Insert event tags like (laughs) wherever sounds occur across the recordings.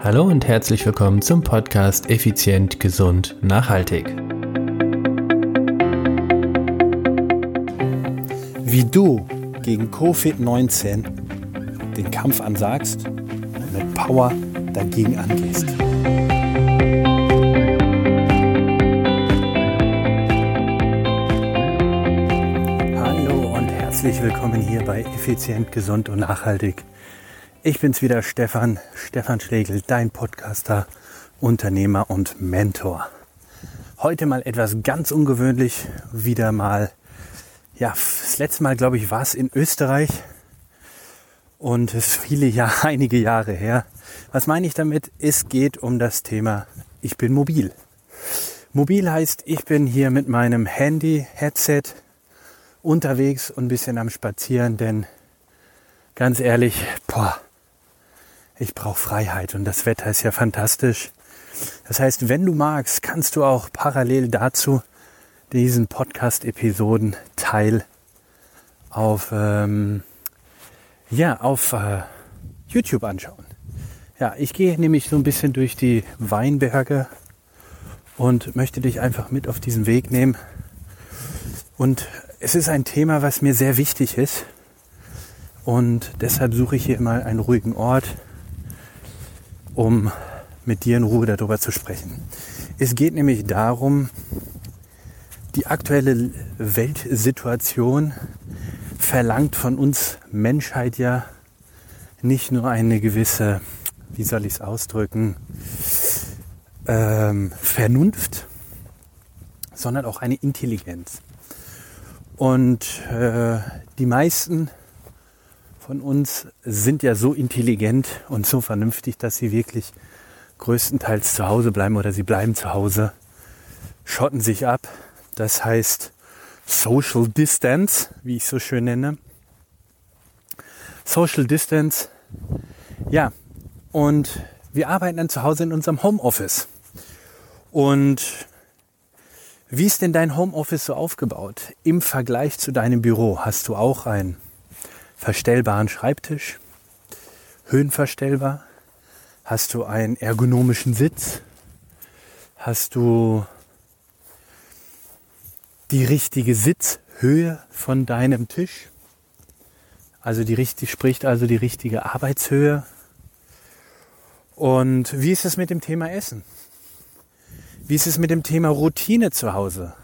Hallo und herzlich willkommen zum Podcast Effizient, Gesund, Nachhaltig. Wie du gegen Covid-19 den Kampf ansagst und mit Power dagegen angehst. Hallo und herzlich willkommen hier bei Effizient, Gesund und Nachhaltig. Ich bin's wieder, Stefan, Stefan Schlegel, dein Podcaster, Unternehmer und Mentor. Heute mal etwas ganz ungewöhnlich, wieder mal, ja, das letzte Mal, glaube ich, war es in Österreich und es ist viele Jahre, (laughs) einige Jahre her. Was meine ich damit? Es geht um das Thema, ich bin mobil. Mobil heißt, ich bin hier mit meinem Handy, Headset unterwegs und ein bisschen am Spazieren, denn ganz ehrlich, boah, ich brauche Freiheit und das Wetter ist ja fantastisch. Das heißt, wenn du magst, kannst du auch parallel dazu diesen Podcast-Episoden Teil auf, ähm, ja, auf äh, YouTube anschauen. Ja, ich gehe nämlich so ein bisschen durch die Weinberge und möchte dich einfach mit auf diesen Weg nehmen. Und es ist ein Thema, was mir sehr wichtig ist. Und deshalb suche ich hier mal einen ruhigen Ort, um mit dir in Ruhe darüber zu sprechen. Es geht nämlich darum, die aktuelle Weltsituation verlangt von uns Menschheit ja nicht nur eine gewisse, wie soll ich es ausdrücken, ähm, Vernunft, sondern auch eine Intelligenz. Und äh, die meisten von uns sind ja so intelligent und so vernünftig, dass sie wirklich größtenteils zu Hause bleiben oder sie bleiben zu Hause, schotten sich ab. Das heißt Social Distance, wie ich so schön nenne. Social Distance, ja, und wir arbeiten dann zu Hause in unserem Homeoffice. Und wie ist denn dein Homeoffice so aufgebaut? Im Vergleich zu deinem Büro hast du auch ein verstellbaren Schreibtisch, höhenverstellbar? Hast du einen ergonomischen Sitz? Hast du die richtige Sitzhöhe von deinem Tisch? Also die richtig spricht also die richtige Arbeitshöhe. Und wie ist es mit dem Thema Essen? Wie ist es mit dem Thema Routine zu Hause?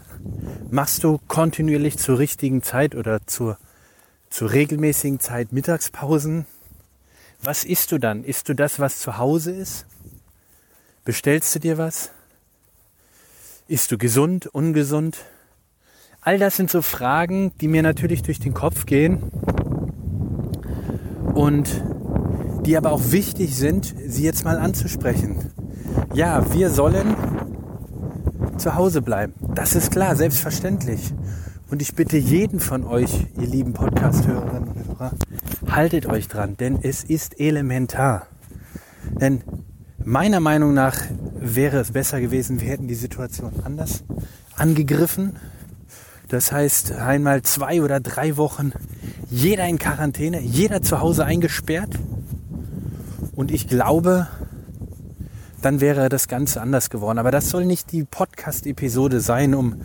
Machst du kontinuierlich zur richtigen Zeit oder zur zur regelmäßigen Zeit Mittagspausen. Was isst du dann? Isst du das, was zu Hause ist? Bestellst du dir was? Isst du gesund, ungesund? All das sind so Fragen, die mir natürlich durch den Kopf gehen und die aber auch wichtig sind, sie jetzt mal anzusprechen. Ja, wir sollen zu Hause bleiben. Das ist klar, selbstverständlich. Und ich bitte jeden von euch, ihr lieben Podcast-Hörerinnen und Hörer, haltet euch dran, denn es ist elementar. Denn meiner Meinung nach wäre es besser gewesen, wir hätten die Situation anders angegriffen. Das heißt, einmal zwei oder drei Wochen jeder in Quarantäne, jeder zu Hause eingesperrt. Und ich glaube, dann wäre das Ganze anders geworden. Aber das soll nicht die Podcast-Episode sein, um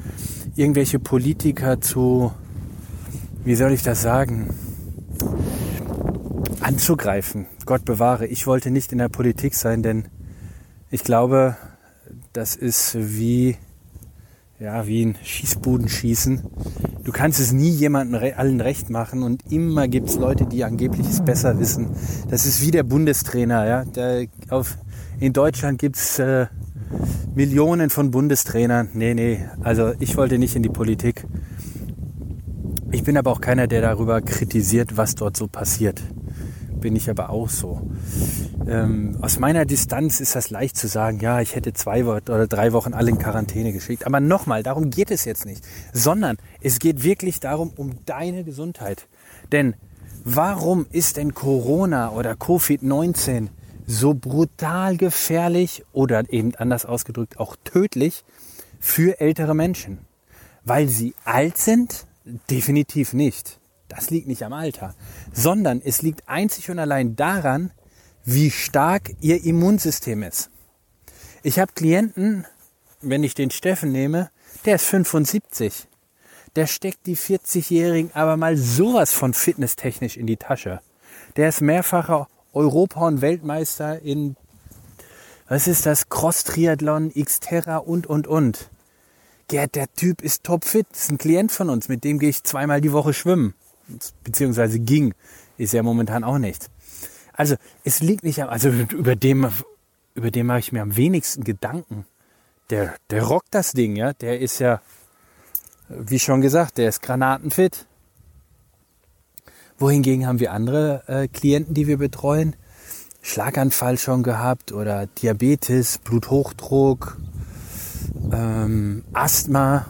irgendwelche Politiker zu, wie soll ich das sagen, anzugreifen. Gott bewahre. Ich wollte nicht in der Politik sein, denn ich glaube, das ist wie, ja, wie ein Schießbudenschießen. Du kannst es nie jemandem allen recht machen und immer gibt es Leute, die angeblich es besser wissen. Das ist wie der Bundestrainer, ja. Der auf, in Deutschland gibt's äh, Millionen von Bundestrainern. Nee, nee, also ich wollte nicht in die Politik. Ich bin aber auch keiner, der darüber kritisiert, was dort so passiert. Bin ich aber auch so. Ähm, aus meiner Distanz ist das leicht zu sagen, ja, ich hätte zwei oder drei Wochen alle in Quarantäne geschickt. Aber nochmal, darum geht es jetzt nicht. Sondern es geht wirklich darum, um deine Gesundheit. Denn warum ist denn Corona oder Covid-19 so brutal gefährlich oder eben anders ausgedrückt auch tödlich für ältere Menschen. Weil sie alt sind? Definitiv nicht. Das liegt nicht am Alter, sondern es liegt einzig und allein daran, wie stark ihr Immunsystem ist. Ich habe Klienten, wenn ich den Steffen nehme, der ist 75. Der steckt die 40-Jährigen aber mal sowas von fitnesstechnisch in die Tasche. Der ist mehrfacher Europa- und Weltmeister in, was ist das, Cross-Triathlon, Xterra und, und, und. Gerd, der Typ ist topfit. Ist ein Klient von uns. Mit dem gehe ich zweimal die Woche schwimmen. Beziehungsweise ging. Ist ja momentan auch nicht. Also, es liegt nicht am, also über dem, über dem mache ich mir am wenigsten Gedanken. Der, der rockt das Ding, ja. Der ist ja, wie schon gesagt, der ist granatenfit. Wohingegen haben wir andere äh, Klienten, die wir betreuen, Schlaganfall schon gehabt oder Diabetes, Bluthochdruck, ähm, Asthma,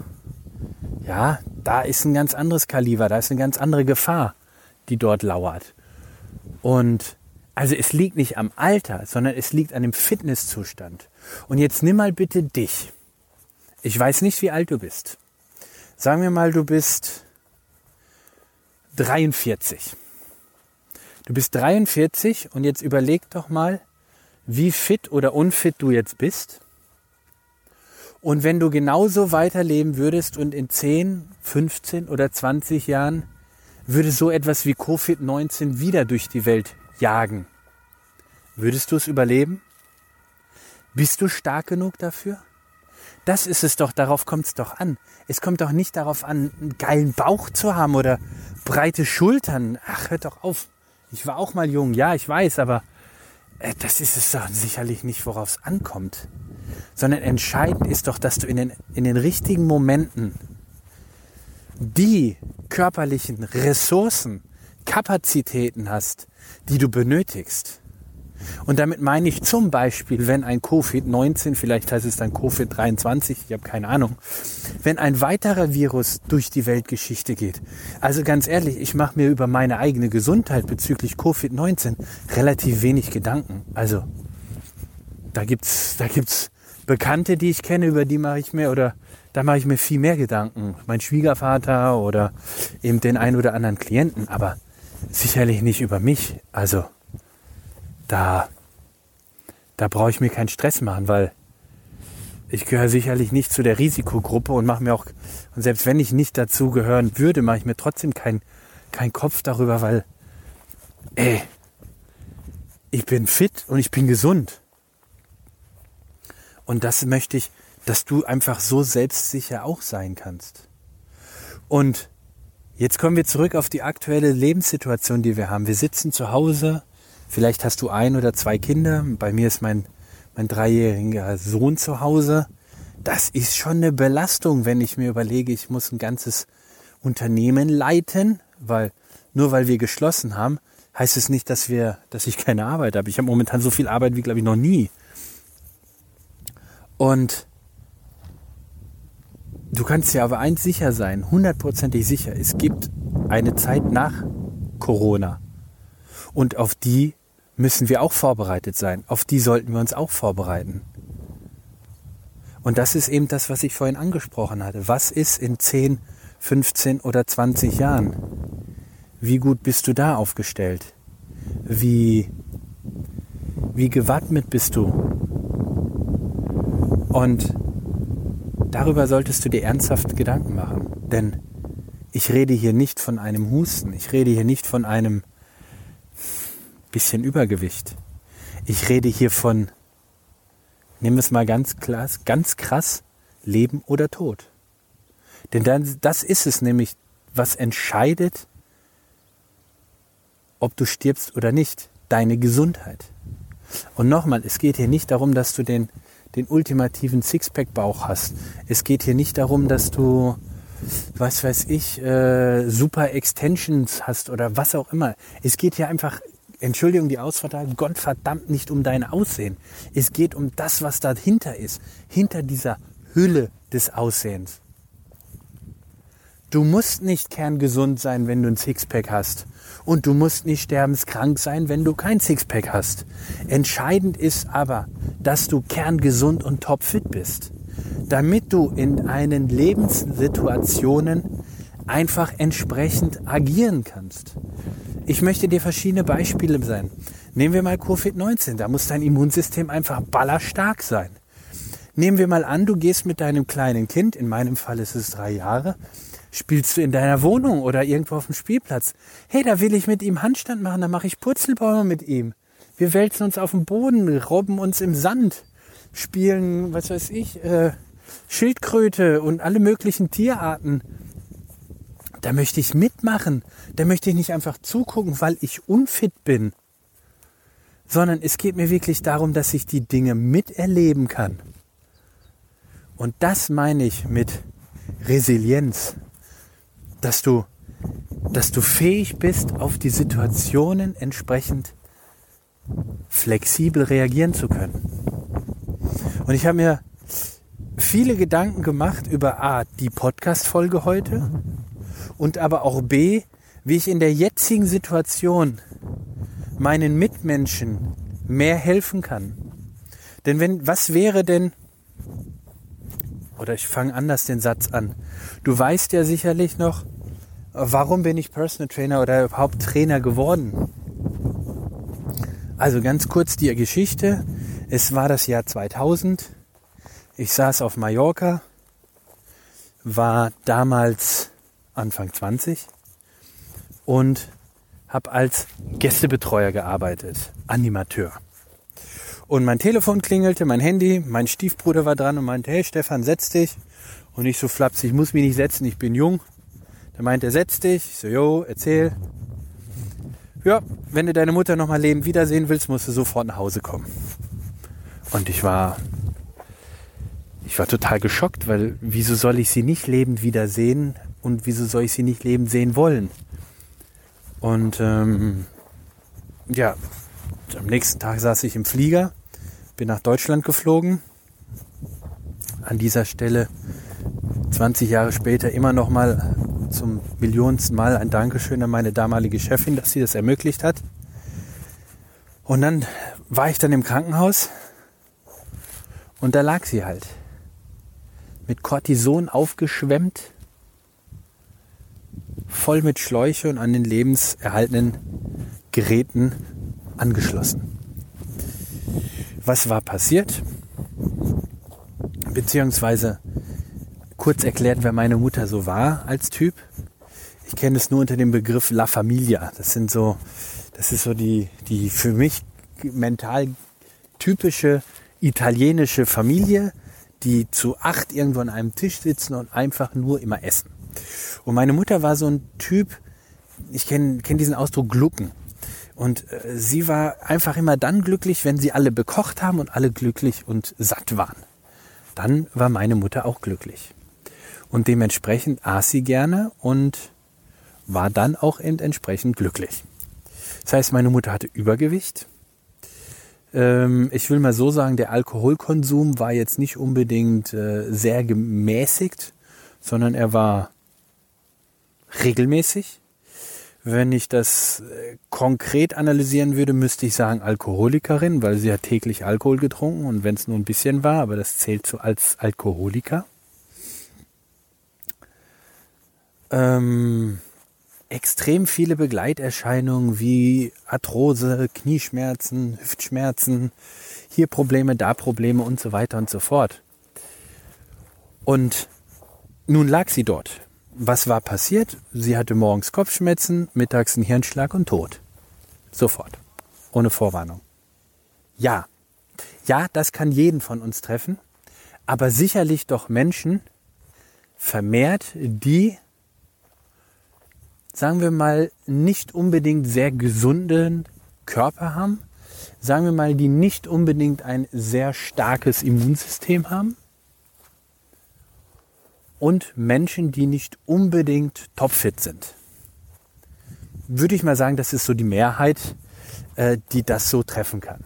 ja, da ist ein ganz anderes Kaliber, da ist eine ganz andere Gefahr, die dort lauert. Und also es liegt nicht am Alter, sondern es liegt an dem Fitnesszustand. Und jetzt nimm mal bitte dich. Ich weiß nicht, wie alt du bist. Sagen wir mal, du bist 43. Du bist 43 und jetzt überleg doch mal, wie fit oder unfit du jetzt bist und wenn du genauso weiterleben würdest und in 10, 15 oder 20 Jahren würde so etwas wie Covid-19 wieder durch die Welt jagen, würdest du es überleben? Bist du stark genug dafür? Das ist es doch, darauf kommt es doch an. Es kommt doch nicht darauf an, einen geilen Bauch zu haben oder breite Schultern. Ach, hört doch auf. Ich war auch mal jung, ja, ich weiß, aber äh, das ist es doch sicherlich nicht, worauf es ankommt sondern entscheidend ist doch, dass du in den, in den richtigen Momenten die körperlichen Ressourcen, Kapazitäten hast, die du benötigst. Und damit meine ich zum Beispiel, wenn ein Covid-19, vielleicht heißt es dann Covid-23, ich habe keine Ahnung, wenn ein weiterer Virus durch die Weltgeschichte geht. Also ganz ehrlich, ich mache mir über meine eigene Gesundheit bezüglich Covid-19 relativ wenig Gedanken. Also da gibt's, da gibt's Bekannte, die ich kenne, über die mache ich mir oder da mache ich mir viel mehr Gedanken. Mein Schwiegervater oder eben den einen oder anderen Klienten, aber sicherlich nicht über mich. Also da, da brauche ich mir keinen Stress machen, weil ich gehöre sicherlich nicht zu der Risikogruppe und mache mir auch, und selbst wenn ich nicht dazu gehören würde, mache ich mir trotzdem keinen kein Kopf darüber, weil, ey, ich bin fit und ich bin gesund. Und das möchte ich, dass du einfach so selbstsicher auch sein kannst. Und jetzt kommen wir zurück auf die aktuelle Lebenssituation, die wir haben. Wir sitzen zu Hause, vielleicht hast du ein oder zwei Kinder. Bei mir ist mein, mein dreijähriger Sohn zu Hause. Das ist schon eine Belastung, wenn ich mir überlege, ich muss ein ganzes Unternehmen leiten, weil nur weil wir geschlossen haben, heißt es nicht, dass wir, dass ich keine Arbeit habe. Ich habe momentan so viel Arbeit wie glaube ich noch nie. Und du kannst dir aber eins sicher sein, hundertprozentig sicher, es gibt eine Zeit nach Corona. Und auf die müssen wir auch vorbereitet sein. Auf die sollten wir uns auch vorbereiten. Und das ist eben das, was ich vorhin angesprochen hatte. Was ist in 10, 15 oder 20 Jahren? Wie gut bist du da aufgestellt? Wie, wie gewappnet bist du? Und darüber solltest du dir ernsthaft Gedanken machen. Denn ich rede hier nicht von einem Husten. Ich rede hier nicht von einem bisschen Übergewicht. Ich rede hier von, nehmen wir es mal ganz krass, ganz krass, Leben oder Tod. Denn dann, das ist es nämlich, was entscheidet, ob du stirbst oder nicht. Deine Gesundheit. Und nochmal, es geht hier nicht darum, dass du den den ultimativen Sixpack-Bauch hast. Es geht hier nicht darum, dass du, was weiß ich, äh, super Extensions hast oder was auch immer. Es geht hier einfach, Entschuldigung die Ausfahrt, Gott verdammt nicht um dein Aussehen. Es geht um das, was dahinter ist. Hinter dieser Hülle des Aussehens. Du musst nicht kerngesund sein, wenn du ein Sixpack hast. Und du musst nicht sterbenskrank sein, wenn du kein Sixpack hast. Entscheidend ist aber, dass du kerngesund und topfit bist. Damit du in einen Lebenssituationen einfach entsprechend agieren kannst. Ich möchte dir verschiedene Beispiele sein, Nehmen wir mal Covid-19, da muss dein Immunsystem einfach ballerstark sein. Nehmen wir mal an, du gehst mit deinem kleinen Kind, in meinem Fall ist es drei Jahre, spielst du in deiner Wohnung oder irgendwo auf dem Spielplatz. Hey, da will ich mit ihm Handstand machen, da mache ich Purzelbäume mit ihm. Wir wälzen uns auf dem Boden, robben uns im Sand, spielen, was weiß ich, äh, Schildkröte und alle möglichen Tierarten. Da möchte ich mitmachen. Da möchte ich nicht einfach zugucken, weil ich unfit bin. Sondern es geht mir wirklich darum, dass ich die Dinge miterleben kann. Und das meine ich mit Resilienz. Dass du, dass du fähig bist, auf die Situationen entsprechend flexibel reagieren zu können. Und ich habe mir viele Gedanken gemacht über A, die Podcast-Folge heute und aber auch B, wie ich in der jetzigen Situation meinen Mitmenschen mehr helfen kann. Denn wenn, was wäre denn, oder ich fange anders den Satz an. Du weißt ja sicherlich noch, warum bin ich Personal Trainer oder überhaupt Trainer geworden? Also ganz kurz die Geschichte. Es war das Jahr 2000. Ich saß auf Mallorca, war damals Anfang 20 und habe als Gästebetreuer gearbeitet, Animateur. Und mein Telefon klingelte, mein Handy, mein Stiefbruder war dran und meinte, hey Stefan, setz dich. Und ich so flapsig, ich muss mich nicht setzen, ich bin jung. Da meinte er, setz dich. Ich so, jo, erzähl. Ja, wenn du deine Mutter nochmal lebend wiedersehen willst, musst du sofort nach Hause kommen. Und ich war, ich war total geschockt, weil wieso soll ich sie nicht lebend wiedersehen und wieso soll ich sie nicht lebend sehen wollen? Und ähm, ja, am nächsten Tag saß ich im Flieger, bin nach Deutschland geflogen. An dieser Stelle 20 Jahre später immer noch mal zum millionsten Mal ein Dankeschön an meine damalige Chefin, dass sie das ermöglicht hat. Und dann war ich dann im Krankenhaus und da lag sie halt. Mit Cortison aufgeschwemmt, voll mit Schläuche und an den lebenserhaltenen Geräten angeschlossen. Was war passiert? Beziehungsweise kurz erklärt, wer meine Mutter so war als Typ. Ich kenne es nur unter dem Begriff La Familia. Das sind so, das ist so die, die für mich mental typische italienische Familie, die zu acht irgendwo an einem Tisch sitzen und einfach nur immer essen. Und meine Mutter war so ein Typ, ich kenne kenn diesen Ausdruck Glucken. Und äh, sie war einfach immer dann glücklich, wenn sie alle bekocht haben und alle glücklich und satt waren. Dann war meine Mutter auch glücklich. Und dementsprechend aß sie gerne und war dann auch entsprechend glücklich. Das heißt, meine Mutter hatte Übergewicht. Ähm, ich will mal so sagen, der Alkoholkonsum war jetzt nicht unbedingt äh, sehr gemäßigt, sondern er war regelmäßig. Wenn ich das äh, konkret analysieren würde, müsste ich sagen Alkoholikerin, weil sie hat täglich Alkohol getrunken und wenn es nur ein bisschen war, aber das zählt so als Alkoholiker. Ähm, extrem viele Begleiterscheinungen wie Arthrose, Knieschmerzen, Hüftschmerzen, hier Probleme, da Probleme und so weiter und so fort. Und nun lag sie dort. Was war passiert? Sie hatte morgens Kopfschmerzen, mittags einen Hirnschlag und Tod. Sofort. Ohne Vorwarnung. Ja. Ja, das kann jeden von uns treffen. Aber sicherlich doch Menschen vermehrt, die sagen wir mal, nicht unbedingt sehr gesunden Körper haben, sagen wir mal, die nicht unbedingt ein sehr starkes Immunsystem haben und Menschen, die nicht unbedingt topfit sind. Würde ich mal sagen, das ist so die Mehrheit, äh, die das so treffen kann.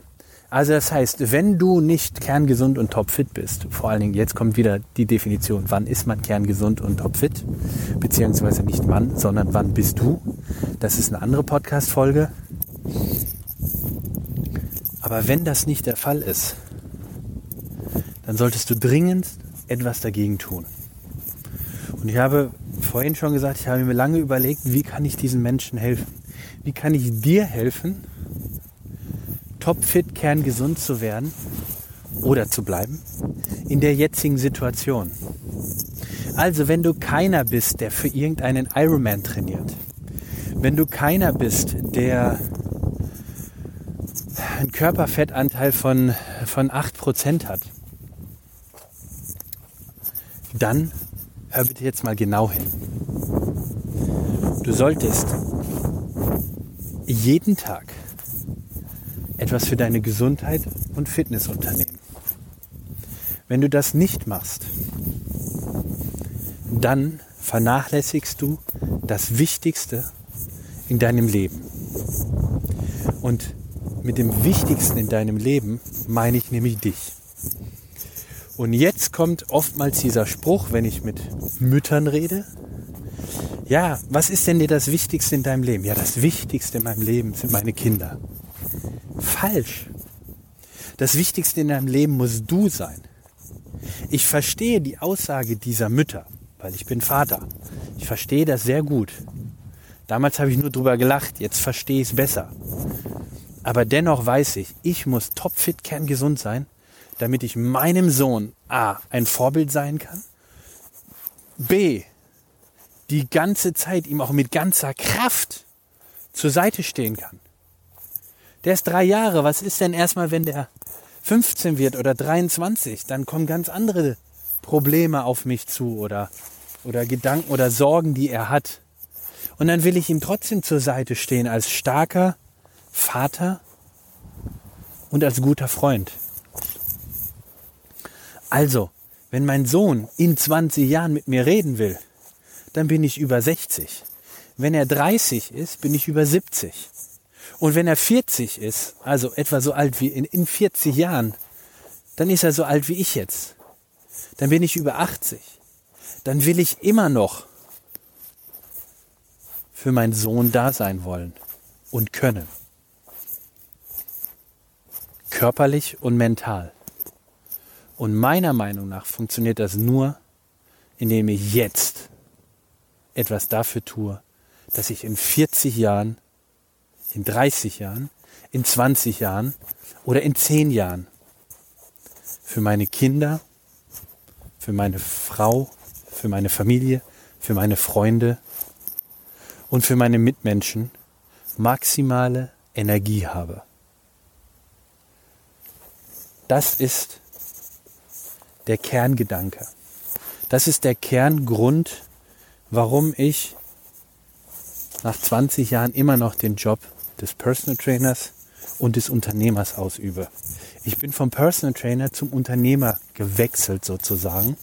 Also das heißt, wenn du nicht kerngesund und topfit bist, vor allen Dingen jetzt kommt wieder die Definition, wann ist man kerngesund und topfit, beziehungsweise nicht wann, sondern wann bist du. Das ist eine andere Podcast-Folge. Aber wenn das nicht der Fall ist, dann solltest du dringend etwas dagegen tun. Und ich habe vorhin schon gesagt, ich habe mir lange überlegt, wie kann ich diesen Menschen helfen? Wie kann ich dir helfen, topfit, kerngesund zu werden oder zu bleiben in der jetzigen Situation. Also wenn du keiner bist, der für irgendeinen Ironman trainiert, wenn du keiner bist, der einen Körperfettanteil von, von 8% hat, dann hör bitte jetzt mal genau hin. Du solltest jeden Tag etwas für deine Gesundheit und Fitness unternehmen. Wenn du das nicht machst, dann vernachlässigst du das Wichtigste in deinem Leben. Und mit dem Wichtigsten in deinem Leben meine ich nämlich dich. Und jetzt kommt oftmals dieser Spruch, wenn ich mit Müttern rede. Ja, was ist denn dir das Wichtigste in deinem Leben? Ja, das Wichtigste in meinem Leben sind meine Kinder. Falsch. Das Wichtigste in deinem Leben muss du sein. Ich verstehe die Aussage dieser Mütter, weil ich bin Vater. Ich verstehe das sehr gut. Damals habe ich nur drüber gelacht, jetzt verstehe ich es besser. Aber dennoch weiß ich, ich muss topfit, kerngesund sein, damit ich meinem Sohn A ein Vorbild sein kann, B die ganze Zeit ihm auch mit ganzer Kraft zur Seite stehen kann. Der ist drei Jahre, was ist denn erstmal, wenn der 15 wird oder 23? Dann kommen ganz andere Probleme auf mich zu oder, oder Gedanken oder Sorgen, die er hat. Und dann will ich ihm trotzdem zur Seite stehen als starker Vater und als guter Freund. Also, wenn mein Sohn in 20 Jahren mit mir reden will, dann bin ich über 60. Wenn er 30 ist, bin ich über 70. Und wenn er 40 ist, also etwa so alt wie in, in 40 Jahren, dann ist er so alt wie ich jetzt. Dann bin ich über 80. Dann will ich immer noch für meinen Sohn da sein wollen und können. Körperlich und mental. Und meiner Meinung nach funktioniert das nur, indem ich jetzt etwas dafür tue, dass ich in 40 Jahren, in 30 Jahren, in 20 Jahren oder in 10 Jahren für meine Kinder, für meine Frau, für meine Familie, für meine Freunde und für meine Mitmenschen maximale Energie habe. Das ist der Kerngedanke. Das ist der Kerngrund, warum ich nach 20 Jahren immer noch den Job des Personal Trainers und des Unternehmers ausübe. Ich bin vom Personal Trainer zum Unternehmer gewechselt sozusagen,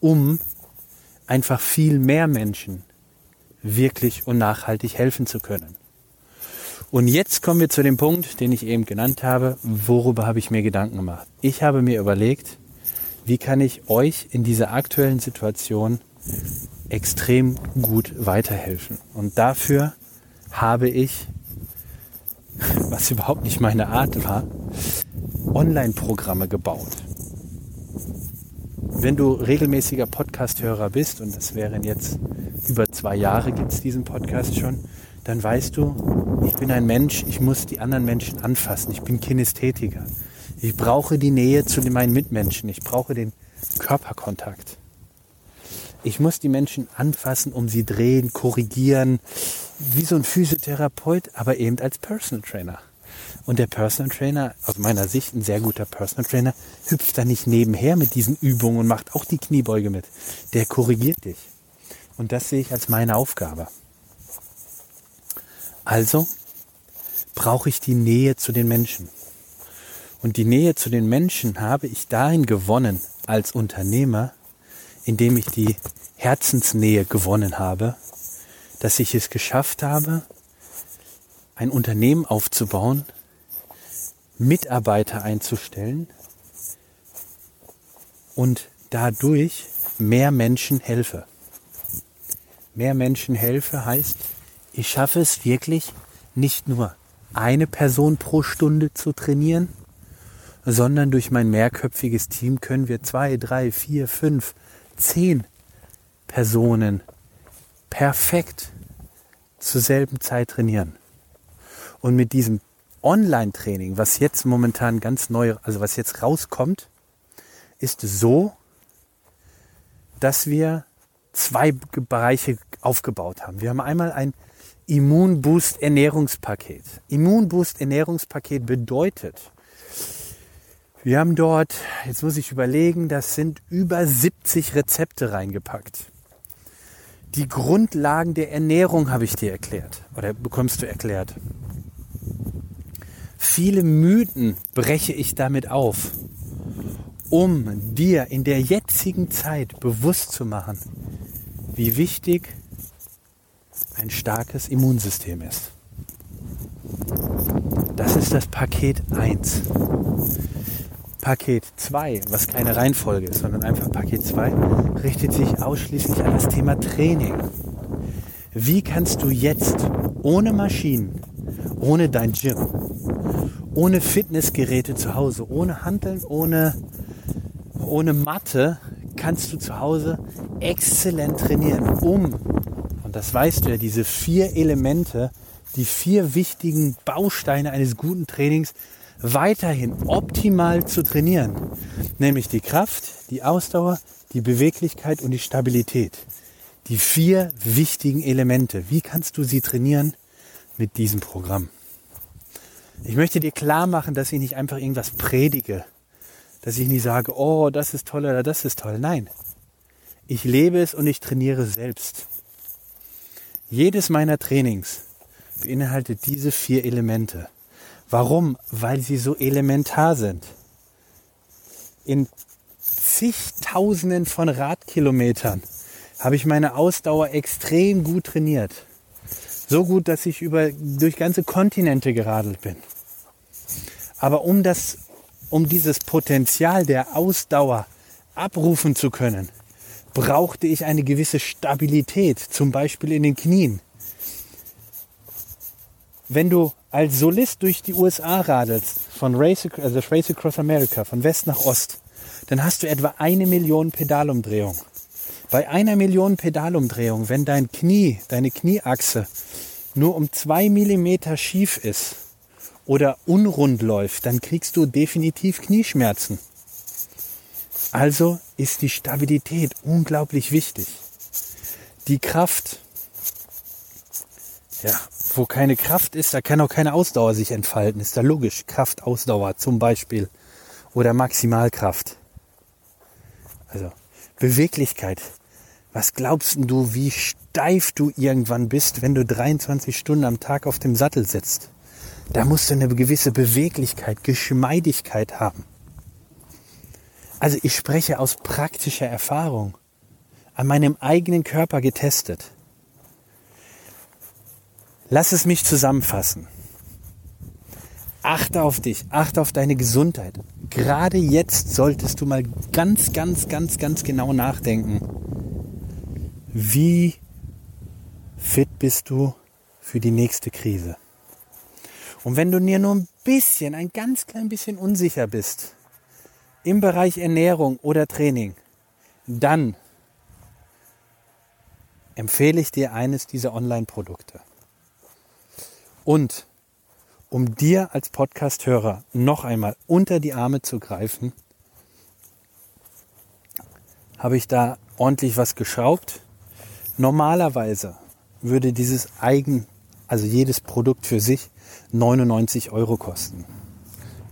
um einfach viel mehr Menschen wirklich und nachhaltig helfen zu können. Und jetzt kommen wir zu dem Punkt, den ich eben genannt habe. Worüber habe ich mir Gedanken gemacht? Ich habe mir überlegt, wie kann ich euch in dieser aktuellen Situation extrem gut weiterhelfen. Und dafür habe ich, (laughs) was überhaupt nicht meine Art war, Online-Programme gebaut. Wenn du regelmäßiger Podcast-Hörer bist, und das wären jetzt über zwei Jahre gibt es diesen Podcast schon, dann weißt du, ich bin ein Mensch, ich muss die anderen Menschen anfassen. Ich bin Kinästhetiker. Ich brauche die Nähe zu meinen Mitmenschen. Ich brauche den Körperkontakt. Ich muss die Menschen anfassen, um sie drehen, korrigieren, wie so ein Physiotherapeut, aber eben als Personal Trainer. Und der Personal Trainer, aus meiner Sicht ein sehr guter Personal Trainer, hüpft da nicht nebenher mit diesen Übungen und macht auch die Kniebeuge mit. Der korrigiert dich. Und das sehe ich als meine Aufgabe. Also brauche ich die Nähe zu den Menschen. Und die Nähe zu den Menschen habe ich dahin gewonnen als Unternehmer, indem ich die Herzensnähe gewonnen habe, dass ich es geschafft habe, ein Unternehmen aufzubauen, Mitarbeiter einzustellen und dadurch mehr Menschen helfe. Mehr Menschen helfe heißt, ich schaffe es wirklich nicht nur eine Person pro Stunde zu trainieren, sondern durch mein mehrköpfiges Team können wir zwei, drei, vier, fünf, zehn Personen perfekt zur selben Zeit trainieren. Und mit diesem Online-Training, was jetzt momentan ganz neu, also was jetzt rauskommt, ist so, dass wir zwei Bereiche aufgebaut haben. Wir haben einmal ein Immunboost Ernährungspaket. Immunboost Ernährungspaket bedeutet, wir haben dort, jetzt muss ich überlegen, das sind über 70 Rezepte reingepackt. Die Grundlagen der Ernährung habe ich dir erklärt oder bekommst du erklärt. Viele Mythen breche ich damit auf, um dir in der jetzigen Zeit bewusst zu machen, wie wichtig ein starkes Immunsystem ist. Das ist das Paket 1. Paket 2, was keine Reihenfolge ist, sondern einfach Paket 2, richtet sich ausschließlich an das Thema Training. Wie kannst du jetzt ohne Maschinen, ohne dein Gym, ohne Fitnessgeräte zu Hause, ohne Handeln, ohne, ohne Matte, kannst du zu Hause exzellent trainieren, um, und das weißt du ja, diese vier Elemente, die vier wichtigen Bausteine eines guten Trainings weiterhin optimal zu trainieren. Nämlich die Kraft, die Ausdauer, die Beweglichkeit und die Stabilität. Die vier wichtigen Elemente. Wie kannst du sie trainieren mit diesem Programm? Ich möchte dir klar machen, dass ich nicht einfach irgendwas predige. Dass ich nicht sage, oh, das ist toll oder das ist toll. Nein. Ich lebe es und ich trainiere selbst. Jedes meiner Trainings beinhaltet diese vier Elemente. Warum? Weil sie so elementar sind. In zigtausenden von Radkilometern habe ich meine Ausdauer extrem gut trainiert. So gut, dass ich über, durch ganze Kontinente geradelt bin. Aber um das, um dieses Potenzial der Ausdauer abrufen zu können, brauchte ich eine gewisse Stabilität, zum Beispiel in den Knien. Wenn du als Solist durch die USA radelst, von Race, also Race Across America, von West nach Ost, dann hast du etwa eine Million Pedalumdrehung. Bei einer Million Pedalumdrehung, wenn dein Knie, deine Knieachse nur um zwei Millimeter schief ist oder unrund läuft, dann kriegst du definitiv Knieschmerzen. Also ist die Stabilität unglaublich wichtig. Die Kraft, ja, wo keine Kraft ist, da kann auch keine Ausdauer sich entfalten. Ist da logisch. Kraft, Ausdauer zum Beispiel. Oder Maximalkraft. Also Beweglichkeit. Was glaubst du, wie steif du irgendwann bist, wenn du 23 Stunden am Tag auf dem Sattel sitzt? Da musst du eine gewisse Beweglichkeit, Geschmeidigkeit haben. Also ich spreche aus praktischer Erfahrung, an meinem eigenen Körper getestet. Lass es mich zusammenfassen. Achte auf dich, achte auf deine Gesundheit. Gerade jetzt solltest du mal ganz, ganz, ganz, ganz genau nachdenken. Wie fit bist du für die nächste Krise? Und wenn du dir nur ein bisschen, ein ganz klein bisschen unsicher bist im Bereich Ernährung oder Training, dann empfehle ich dir eines dieser Online-Produkte. Und um dir als Podcast-Hörer noch einmal unter die Arme zu greifen, habe ich da ordentlich was geschraubt. Normalerweise würde dieses eigen, also jedes Produkt für sich 99 Euro kosten.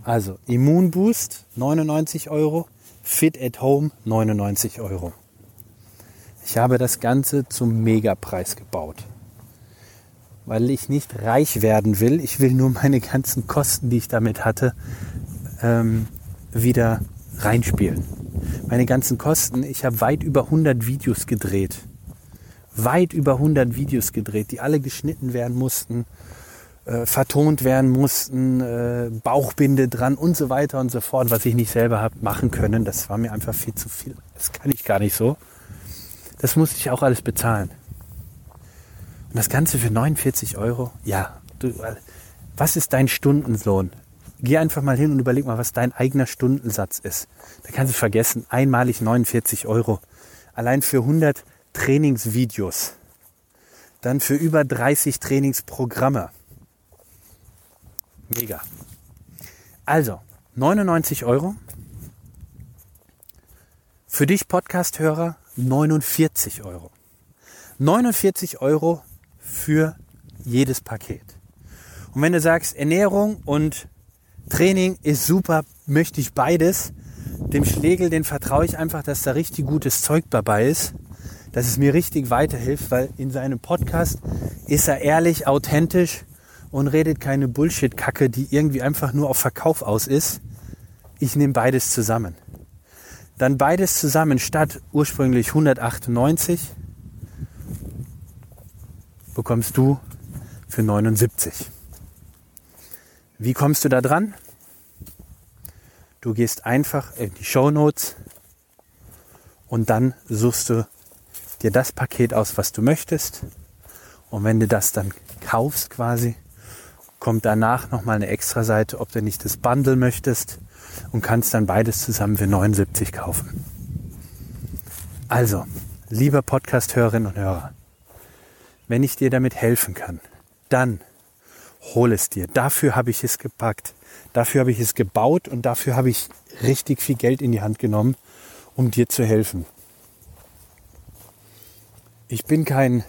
Also Immunboost 99 Euro, Fit at Home 99 Euro. Ich habe das Ganze zum Megapreis gebaut weil ich nicht reich werden will. Ich will nur meine ganzen Kosten, die ich damit hatte, ähm, wieder reinspielen. Meine ganzen Kosten, ich habe weit über 100 Videos gedreht. Weit über 100 Videos gedreht, die alle geschnitten werden mussten, äh, vertont werden mussten, äh, Bauchbinde dran und so weiter und so fort, was ich nicht selber habe machen können. Das war mir einfach viel zu viel. Das kann ich gar nicht so. Das musste ich auch alles bezahlen. Und das Ganze für 49 Euro? Ja. Du, was ist dein Stundenlohn? Geh einfach mal hin und überleg mal, was dein eigener Stundensatz ist. Da kannst du vergessen, einmalig 49 Euro. Allein für 100 Trainingsvideos. Dann für über 30 Trainingsprogramme. Mega. Also, 99 Euro. Für dich Podcast-Hörer 49 Euro. 49 Euro für jedes Paket. Und wenn du sagst, Ernährung und Training ist super, möchte ich beides, dem Schlegel, den vertraue ich einfach, dass da richtig gutes Zeug dabei ist, dass es mir richtig weiterhilft, weil in seinem Podcast ist er ehrlich, authentisch und redet keine Bullshit-Kacke, die irgendwie einfach nur auf Verkauf aus ist. Ich nehme beides zusammen. Dann beides zusammen statt ursprünglich 198 bekommst du für 79. Wie kommst du da dran? Du gehst einfach in die Show Notes und dann suchst du dir das Paket aus, was du möchtest. Und wenn du das dann kaufst quasi, kommt danach nochmal eine extra Seite, ob du nicht das Bundle möchtest und kannst dann beides zusammen für 79 kaufen. Also, lieber Podcast-Hörerinnen und Hörer, wenn ich dir damit helfen kann, dann hol es dir. Dafür habe ich es gepackt. Dafür habe ich es gebaut und dafür habe ich richtig viel Geld in die Hand genommen, um dir zu helfen. Ich bin kein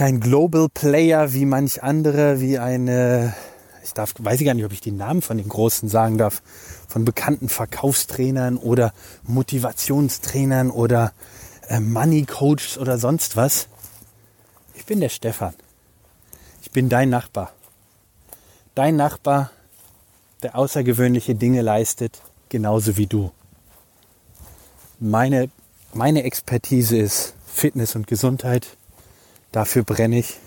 kein Global Player wie manch andere, wie eine, ich darf, weiß ich gar nicht, ob ich die Namen von den Großen sagen darf, von bekannten Verkaufstrainern oder Motivationstrainern oder äh, Money Coaches oder sonst was. Bin der Stefan. Ich bin dein Nachbar. Dein Nachbar, der außergewöhnliche Dinge leistet, genauso wie du. Meine, meine Expertise ist Fitness und Gesundheit. Dafür brenne ich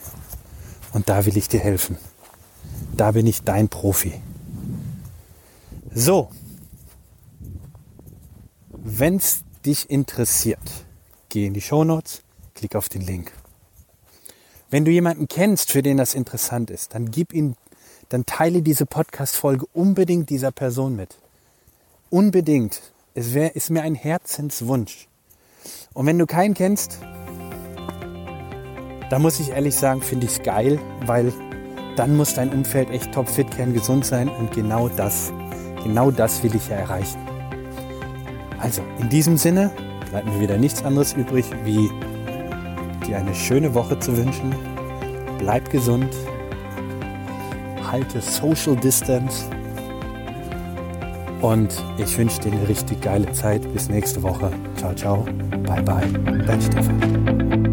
und da will ich dir helfen. Da bin ich dein Profi. So, wenn es dich interessiert, geh in die Show Notes, klick auf den Link. Wenn du jemanden kennst, für den das interessant ist, dann gib ihn, dann teile diese Podcast-Folge unbedingt dieser Person mit. Unbedingt. Es wär, ist mir ein Herzenswunsch. Und wenn du keinen kennst, da muss ich ehrlich sagen, finde ich es geil, weil dann muss dein Umfeld echt topfit, kerngesund sein und genau das, genau das will ich ja erreichen. Also, in diesem Sinne bleibt mir wieder nichts anderes übrig, wie dir eine schöne Woche zu wünschen. Bleib gesund, halte Social Distance und ich wünsche dir eine richtig geile Zeit. Bis nächste Woche. Ciao, ciao. Bye, bye. Dein Stefan.